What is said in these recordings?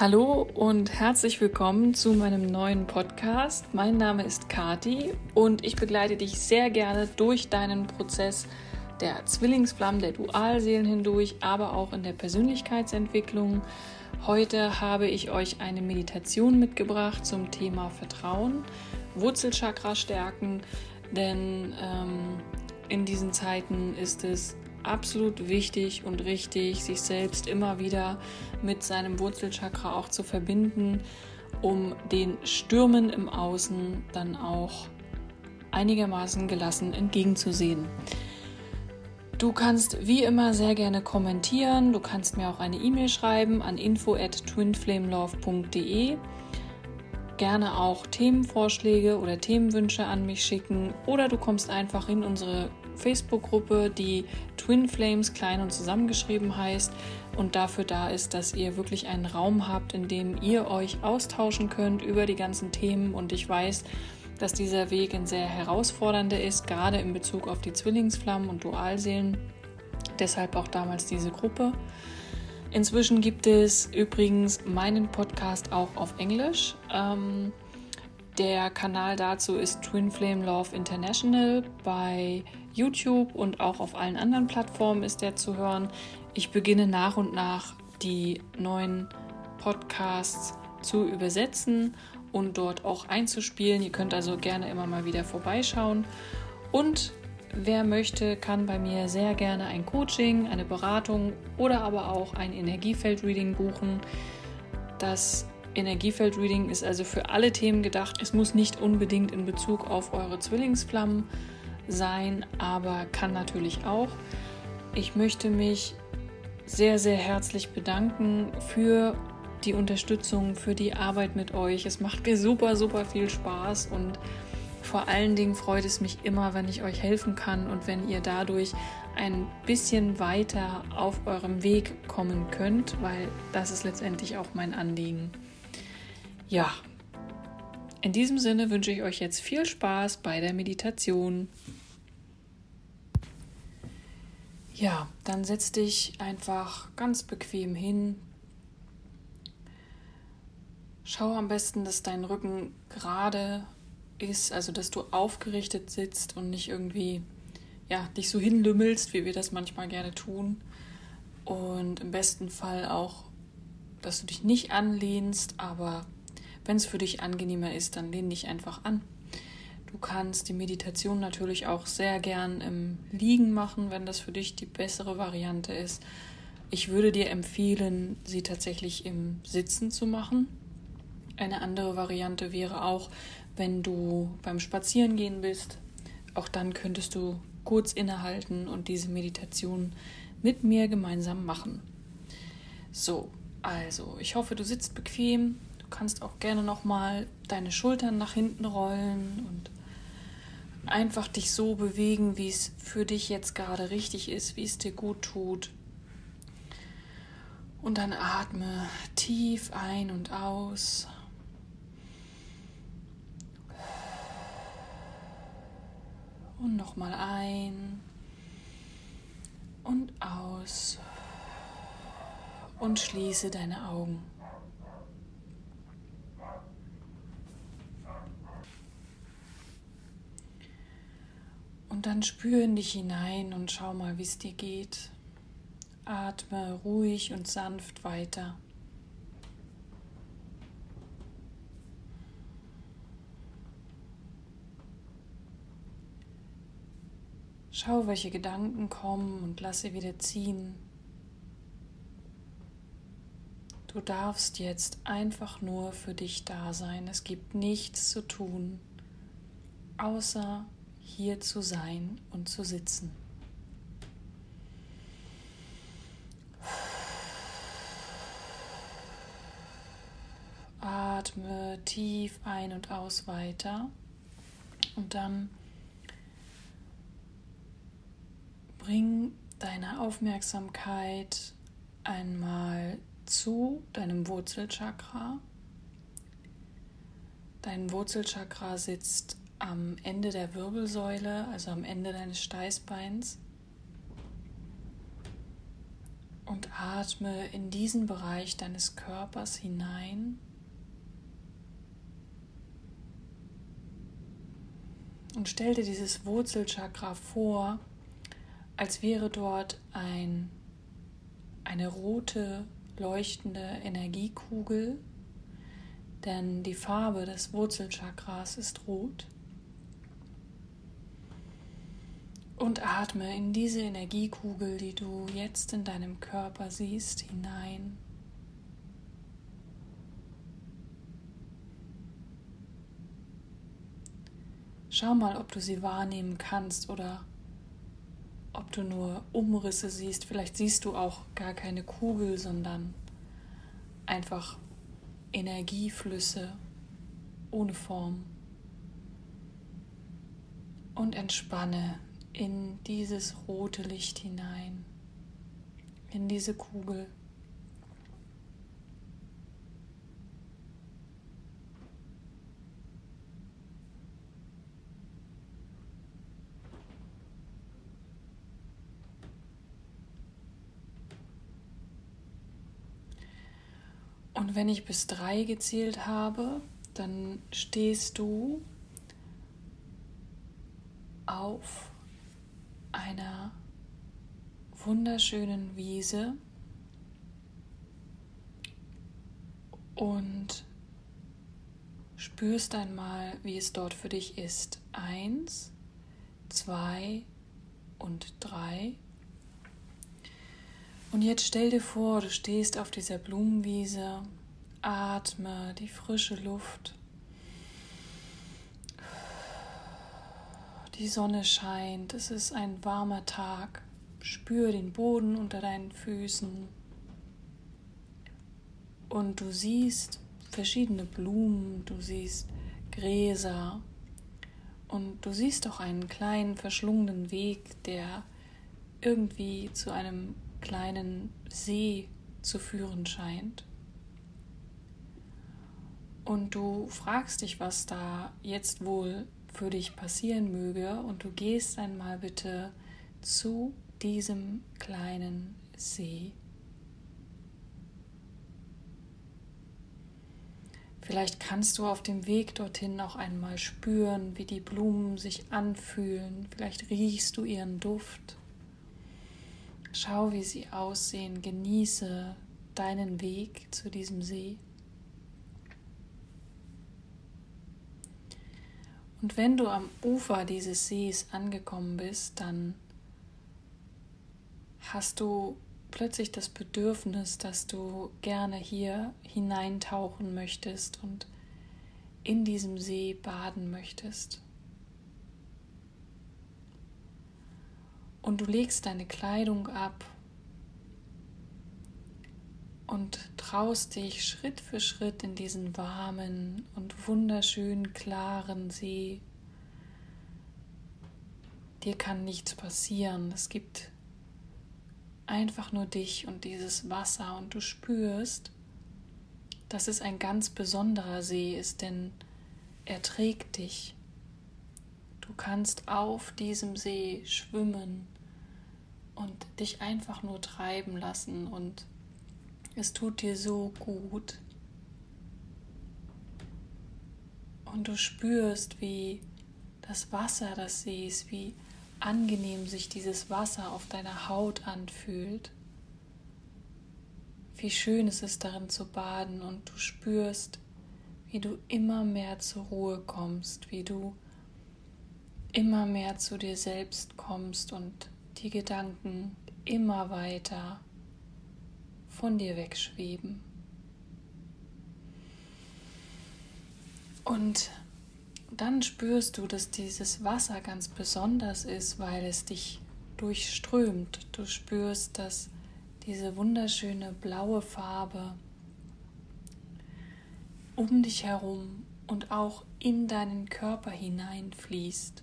Hallo und herzlich willkommen zu meinem neuen Podcast. Mein Name ist Kati und ich begleite dich sehr gerne durch deinen Prozess der Zwillingsflammen, der Dualseelen hindurch, aber auch in der Persönlichkeitsentwicklung. Heute habe ich euch eine Meditation mitgebracht zum Thema Vertrauen, Wurzelchakra stärken, denn ähm, in diesen Zeiten ist es absolut wichtig und richtig, sich selbst immer wieder mit seinem Wurzelchakra auch zu verbinden, um den Stürmen im Außen dann auch einigermaßen gelassen entgegenzusehen. Du kannst wie immer sehr gerne kommentieren. Du kannst mir auch eine E-Mail schreiben an info at twinflamelove.de. Gerne auch Themenvorschläge oder Themenwünsche an mich schicken oder du kommst einfach in unsere Facebook-Gruppe, die Twin Flames klein und zusammengeschrieben heißt und dafür da ist, dass ihr wirklich einen Raum habt, in dem ihr euch austauschen könnt über die ganzen Themen. Und ich weiß, dass dieser Weg ein sehr herausfordernder ist, gerade in Bezug auf die Zwillingsflammen und Dualseelen. Deshalb auch damals diese Gruppe. Inzwischen gibt es übrigens meinen Podcast auch auf Englisch. Ähm, der Kanal dazu ist Twin Flame Love International. Bei YouTube und auch auf allen anderen Plattformen ist der zu hören. Ich beginne nach und nach die neuen Podcasts zu übersetzen und dort auch einzuspielen. Ihr könnt also gerne immer mal wieder vorbeischauen. Und wer möchte, kann bei mir sehr gerne ein Coaching, eine Beratung oder aber auch ein Energiefeld-Reading buchen. Das Energiefeld-Reading ist also für alle Themen gedacht. Es muss nicht unbedingt in Bezug auf eure Zwillingsflammen sein, aber kann natürlich auch. Ich möchte mich sehr, sehr herzlich bedanken für die Unterstützung, für die Arbeit mit euch. Es macht mir super, super viel Spaß und vor allen Dingen freut es mich immer, wenn ich euch helfen kann und wenn ihr dadurch ein bisschen weiter auf eurem Weg kommen könnt, weil das ist letztendlich auch mein Anliegen. Ja, in diesem Sinne wünsche ich euch jetzt viel Spaß bei der Meditation. Ja, dann setz dich einfach ganz bequem hin. Schau am besten, dass dein Rücken gerade ist, also dass du aufgerichtet sitzt und nicht irgendwie ja, dich so hinlümmelst, wie wir das manchmal gerne tun. Und im besten Fall auch, dass du dich nicht anlehnst, aber wenn es für dich angenehmer ist, dann lehn dich einfach an. Du kannst die Meditation natürlich auch sehr gern im Liegen machen, wenn das für dich die bessere Variante ist. Ich würde dir empfehlen, sie tatsächlich im Sitzen zu machen. Eine andere Variante wäre auch, wenn du beim Spazierengehen bist. Auch dann könntest du kurz innehalten und diese Meditation mit mir gemeinsam machen. So, also, ich hoffe, du sitzt bequem. Kannst auch gerne nochmal deine Schultern nach hinten rollen und einfach dich so bewegen, wie es für dich jetzt gerade richtig ist, wie es dir gut tut. Und dann atme tief ein und aus. Und nochmal ein und aus. Und schließe deine Augen. Und dann spür in dich hinein und schau mal, wie es dir geht. Atme ruhig und sanft weiter. Schau, welche Gedanken kommen und lass sie wieder ziehen. Du darfst jetzt einfach nur für dich da sein. Es gibt nichts zu tun, außer hier zu sein und zu sitzen. Atme tief ein und aus weiter und dann bring deine Aufmerksamkeit einmal zu deinem Wurzelchakra. Dein Wurzelchakra sitzt am Ende der Wirbelsäule, also am Ende deines Steißbeins. und atme in diesen Bereich deines Körpers hinein. Und stell dir dieses Wurzelchakra vor, als wäre dort ein, eine rote, leuchtende Energiekugel, denn die Farbe des Wurzelchakras ist rot. Und atme in diese Energiekugel, die du jetzt in deinem Körper siehst, hinein. Schau mal, ob du sie wahrnehmen kannst oder ob du nur Umrisse siehst. Vielleicht siehst du auch gar keine Kugel, sondern einfach Energieflüsse ohne Form. Und entspanne in dieses rote Licht hinein, in diese Kugel. Und wenn ich bis drei gezählt habe, dann stehst du auf einer wunderschönen Wiese und spürst einmal, wie es dort für dich ist. Eins, zwei und drei. Und jetzt stell dir vor, du stehst auf dieser Blumenwiese, atme die frische Luft Die Sonne scheint, es ist ein warmer Tag. Spür den Boden unter deinen Füßen. Und du siehst verschiedene Blumen, du siehst Gräser und du siehst auch einen kleinen verschlungenen Weg, der irgendwie zu einem kleinen See zu führen scheint. Und du fragst dich, was da jetzt wohl für dich passieren möge und du gehst einmal bitte zu diesem kleinen See. Vielleicht kannst du auf dem Weg dorthin auch einmal spüren, wie die Blumen sich anfühlen. Vielleicht riechst du ihren Duft. Schau, wie sie aussehen. Genieße deinen Weg zu diesem See. Und wenn du am Ufer dieses Sees angekommen bist, dann hast du plötzlich das Bedürfnis, dass du gerne hier hineintauchen möchtest und in diesem See baden möchtest. Und du legst deine Kleidung ab und traust dich Schritt für Schritt in diesen warmen und wunderschönen klaren See. Dir kann nichts passieren. Es gibt einfach nur dich und dieses Wasser und du spürst, dass es ein ganz besonderer See ist, denn er trägt dich. Du kannst auf diesem See schwimmen und dich einfach nur treiben lassen und es tut dir so gut. Und du spürst, wie das Wasser des Sees, wie angenehm sich dieses Wasser auf deiner Haut anfühlt. Wie schön es ist, darin zu baden und du spürst, wie du immer mehr zur Ruhe kommst, wie du immer mehr zu dir selbst kommst und die Gedanken immer weiter von dir wegschweben. Und dann spürst du, dass dieses Wasser ganz besonders ist, weil es dich durchströmt. Du spürst, dass diese wunderschöne blaue Farbe um dich herum und auch in deinen Körper hineinfließt.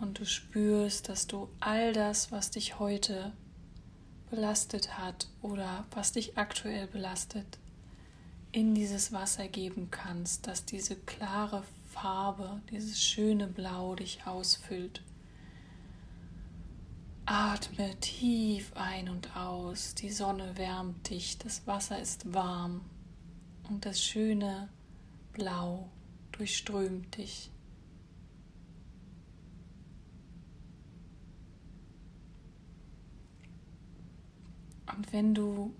Und du spürst, dass du all das, was dich heute belastet hat oder was dich aktuell belastet, in dieses Wasser geben kannst, dass diese klare Farbe, dieses schöne Blau dich ausfüllt. Atme tief ein und aus. Die Sonne wärmt dich, das Wasser ist warm und das schöne Blau durchströmt dich. Und wenn du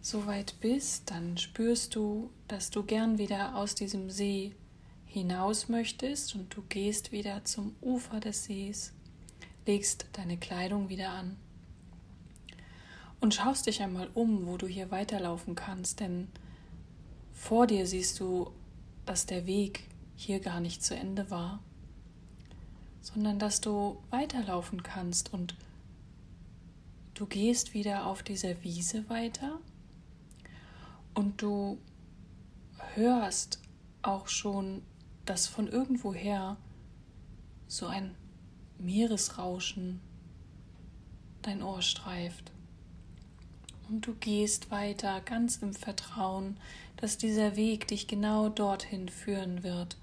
so weit bist, dann spürst du, dass du gern wieder aus diesem See hinaus möchtest und du gehst wieder zum Ufer des Sees, legst deine Kleidung wieder an und schaust dich einmal um, wo du hier weiterlaufen kannst, denn vor dir siehst du, dass der Weg hier gar nicht zu Ende war, sondern dass du weiterlaufen kannst und du gehst wieder auf dieser Wiese weiter und du hörst auch schon, dass von irgendwoher so ein Meeresrauschen dein Ohr streift. Und du gehst weiter ganz im Vertrauen, dass dieser Weg dich genau dorthin führen wird,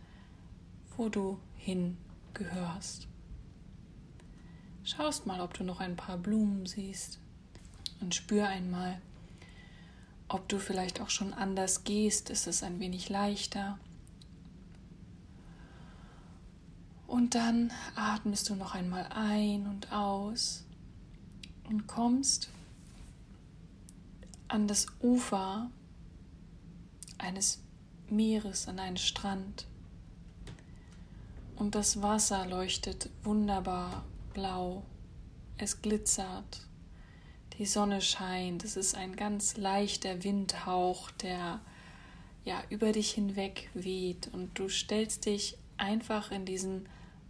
wo du hingehörst. Schaust mal, ob du noch ein paar Blumen siehst und spür einmal, ob du vielleicht auch schon anders gehst, ist es ein wenig leichter. Und dann atmest du noch einmal ein und aus und kommst an das Ufer eines Meeres, an einen Strand. Und das Wasser leuchtet wunderbar blau. Es glitzert. Die Sonne scheint, es ist ein ganz leichter Windhauch, der ja über dich hinweg weht. Und du stellst dich einfach in diesen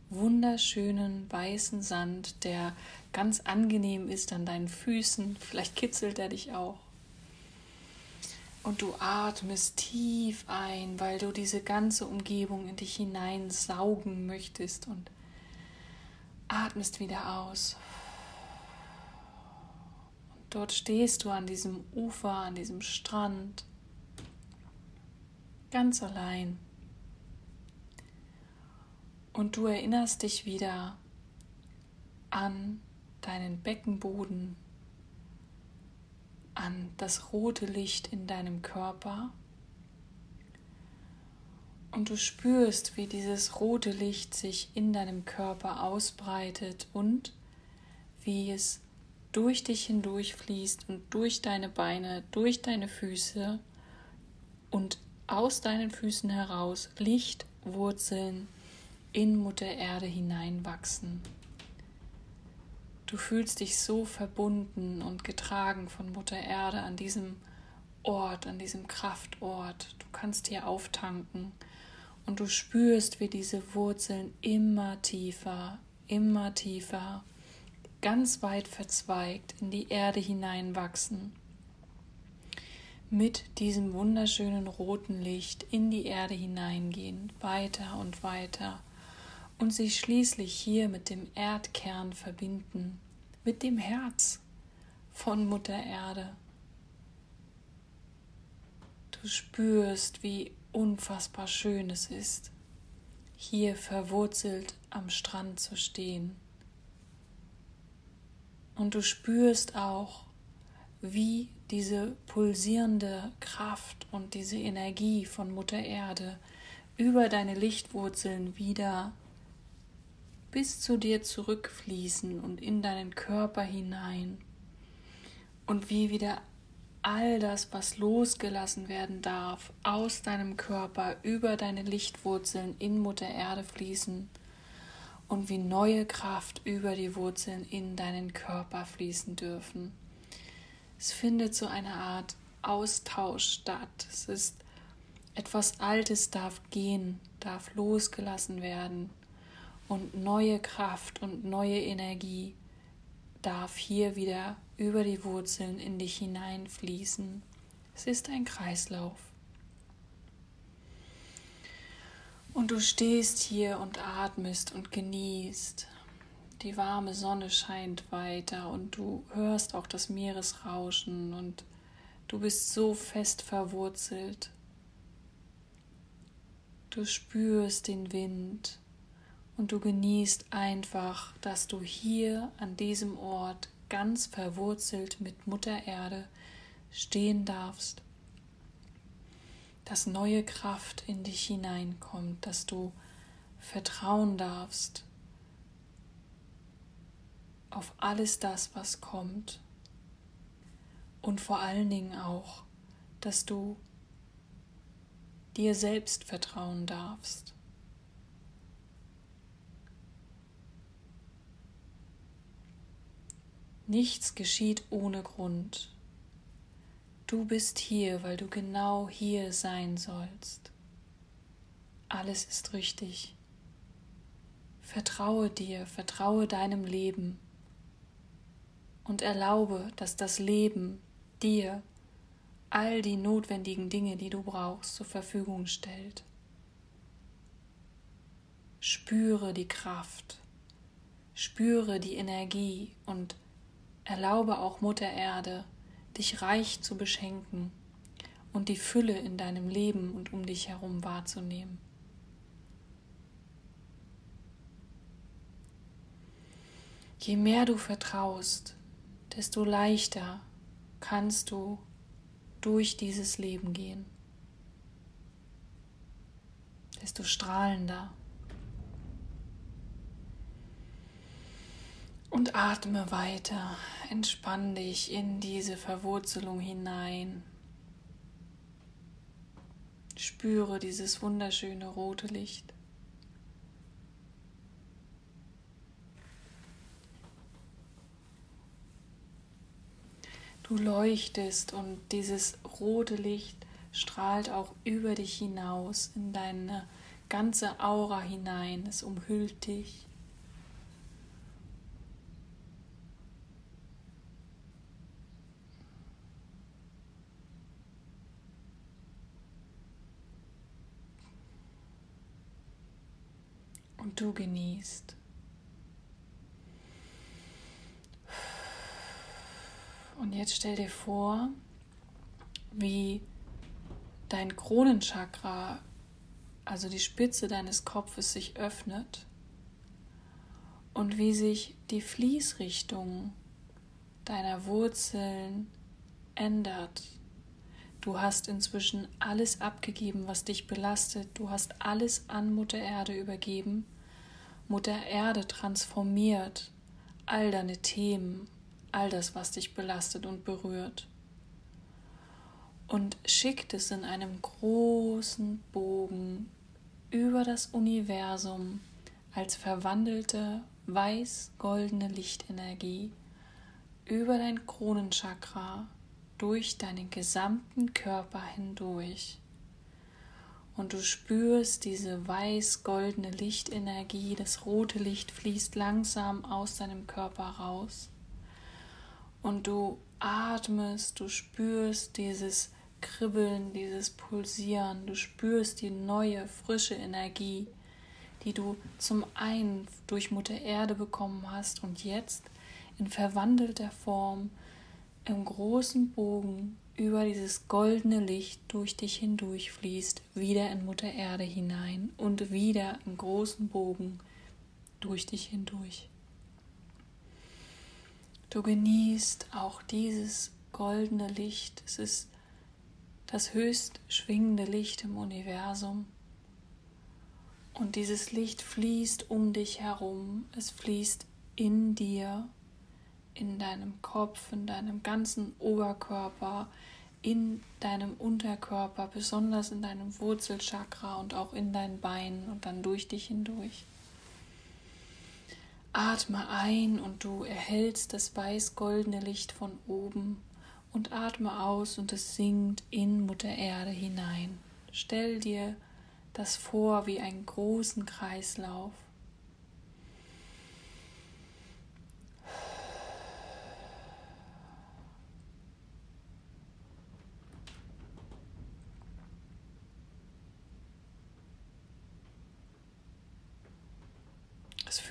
wunderschönen weißen Sand, der ganz angenehm ist an deinen Füßen, vielleicht kitzelt er dich auch. Und du atmest tief ein, weil du diese ganze Umgebung in dich hineinsaugen möchtest. Und atmest wieder aus. Dort stehst du an diesem Ufer, an diesem Strand, ganz allein. Und du erinnerst dich wieder an deinen Beckenboden, an das rote Licht in deinem Körper. Und du spürst, wie dieses rote Licht sich in deinem Körper ausbreitet und wie es durch dich hindurch fließt und durch deine Beine, durch deine Füße und aus deinen Füßen heraus Lichtwurzeln in Mutter Erde hineinwachsen. Du fühlst dich so verbunden und getragen von Mutter Erde an diesem Ort, an diesem Kraftort. Du kannst hier auftanken und du spürst, wie diese Wurzeln immer tiefer, immer tiefer ganz weit verzweigt in die Erde hineinwachsen, mit diesem wunderschönen roten Licht in die Erde hineingehen, weiter und weiter und sich schließlich hier mit dem Erdkern verbinden, mit dem Herz von Mutter Erde. Du spürst, wie unfassbar schön es ist, hier verwurzelt am Strand zu stehen und du spürst auch, wie diese pulsierende Kraft und diese Energie von Mutter Erde über deine Lichtwurzeln wieder bis zu dir zurückfließen und in deinen Körper hinein. Und wie wieder all das, was losgelassen werden darf, aus deinem Körper über deine Lichtwurzeln in Mutter Erde fließen und wie neue Kraft über die Wurzeln in deinen Körper fließen dürfen. Es findet so eine Art Austausch statt. Es ist etwas Altes darf gehen, darf losgelassen werden und neue Kraft und neue Energie darf hier wieder über die Wurzeln in dich hineinfließen. Es ist ein Kreislauf. Und du stehst hier und atmest und genießt. Die warme Sonne scheint weiter und du hörst auch das Meeresrauschen und du bist so fest verwurzelt. Du spürst den Wind und du genießt einfach, dass du hier an diesem Ort ganz verwurzelt mit Mutter Erde stehen darfst, dass neue Kraft in dich hineinkommt, dass du vertrauen darfst auf alles das, was kommt und vor allen Dingen auch, dass du dir selbst vertrauen darfst. Nichts geschieht ohne Grund. Du bist hier, weil du genau hier sein sollst. Alles ist richtig. Vertraue dir, vertraue deinem Leben und erlaube, dass das Leben dir all die notwendigen Dinge, die du brauchst, zur Verfügung stellt. Spüre die Kraft, spüre die Energie und Erlaube auch Mutter Erde, dich reich zu beschenken und die Fülle in deinem Leben und um dich herum wahrzunehmen. Je mehr du vertraust, desto leichter kannst du durch dieses Leben gehen, desto strahlender. Und atme weiter, entspann dich in diese Verwurzelung hinein. Spüre dieses wunderschöne rote Licht. Du leuchtest und dieses rote Licht strahlt auch über dich hinaus in deine ganze Aura hinein. Es umhüllt dich. Und du genießt. Und jetzt stell dir vor, wie dein Kronenchakra, also die Spitze deines Kopfes, sich öffnet und wie sich die Fließrichtung deiner Wurzeln ändert. Du hast inzwischen alles abgegeben, was dich belastet. Du hast alles an Mutter Erde übergeben. Mutter Erde transformiert all deine Themen, all das, was dich belastet und berührt. Und schickt es in einem großen Bogen über das Universum als verwandelte weiß-goldene Lichtenergie über dein Kronenchakra durch deinen gesamten Körper hindurch. Und du spürst diese weiß-goldene Lichtenergie, das rote Licht fließt langsam aus deinem Körper raus. Und du atmest, du spürst dieses Kribbeln, dieses Pulsieren, du spürst die neue, frische Energie, die du zum einen durch Mutter Erde bekommen hast und jetzt in verwandelter Form im großen Bogen über dieses goldene Licht durch dich hindurch fließt, wieder in Mutter Erde hinein und wieder im großen Bogen durch dich hindurch. Du genießt auch dieses goldene Licht. Es ist das höchst schwingende Licht im Universum. Und dieses Licht fließt um dich herum. Es fließt in dir in deinem Kopf, in deinem ganzen Oberkörper, in deinem Unterkörper, besonders in deinem Wurzelchakra und auch in deinen Beinen und dann durch dich hindurch. Atme ein und du erhältst das weiß-goldene Licht von oben und atme aus und es sinkt in Mutter Erde hinein. Stell dir das vor wie einen großen Kreislauf.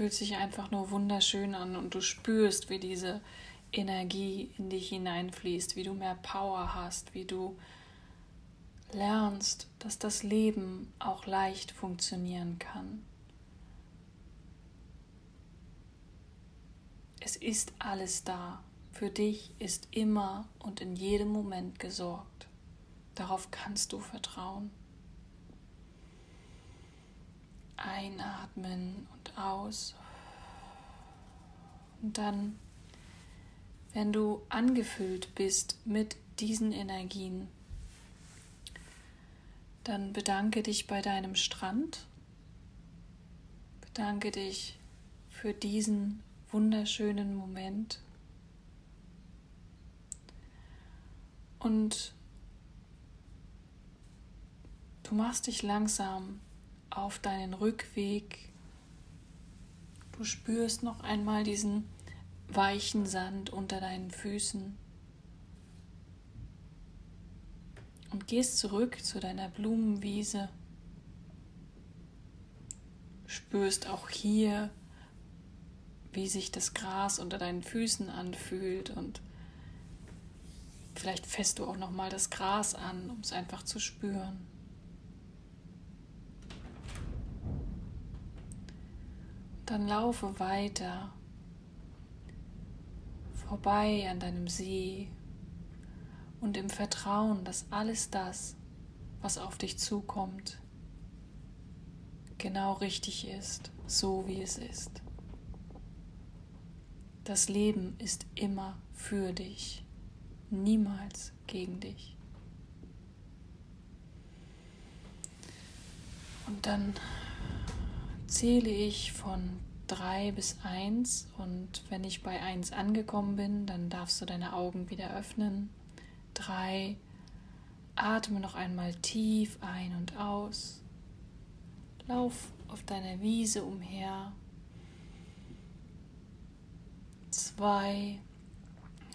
fühlt sich einfach nur wunderschön an und du spürst, wie diese Energie in dich hineinfließt, wie du mehr Power hast, wie du lernst, dass das Leben auch leicht funktionieren kann. Es ist alles da. Für dich ist immer und in jedem Moment gesorgt. Darauf kannst du vertrauen. Einatmen und aus. Und dann, wenn du angefüllt bist mit diesen Energien, dann bedanke dich bei deinem Strand. Bedanke dich für diesen wunderschönen Moment. Und du machst dich langsam auf deinen Rückweg. Du spürst noch einmal diesen weichen Sand unter deinen Füßen und gehst zurück zu deiner Blumenwiese. Spürst auch hier, wie sich das Gras unter deinen Füßen anfühlt und vielleicht fässt du auch noch mal das Gras an, um es einfach zu spüren. Dann laufe weiter vorbei an deinem See und im Vertrauen, dass alles das, was auf dich zukommt, genau richtig ist, so wie es ist. Das Leben ist immer für dich, niemals gegen dich. Und dann zähle ich von drei bis eins und wenn ich bei eins angekommen bin, dann darfst du deine Augen wieder öffnen. Drei, atme noch einmal tief ein und aus. Lauf auf deiner Wiese umher. Zwei,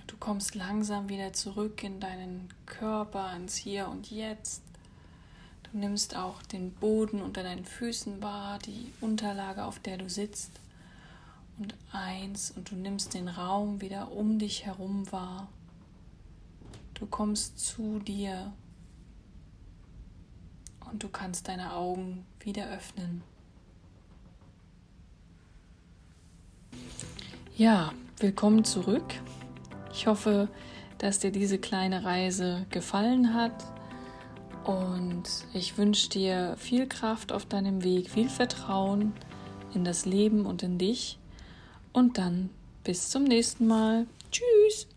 du kommst langsam wieder zurück in deinen Körper, ins Hier und Jetzt. Du nimmst auch den Boden unter deinen Füßen wahr, die Unterlage, auf der du sitzt. Und eins, und du nimmst den Raum wieder um dich herum wahr. Du kommst zu dir und du kannst deine Augen wieder öffnen. Ja, willkommen zurück. Ich hoffe, dass dir diese kleine Reise gefallen hat und ich wünsche dir viel Kraft auf deinem Weg, viel Vertrauen in das Leben und in dich. Und dann bis zum nächsten Mal. Tschüss.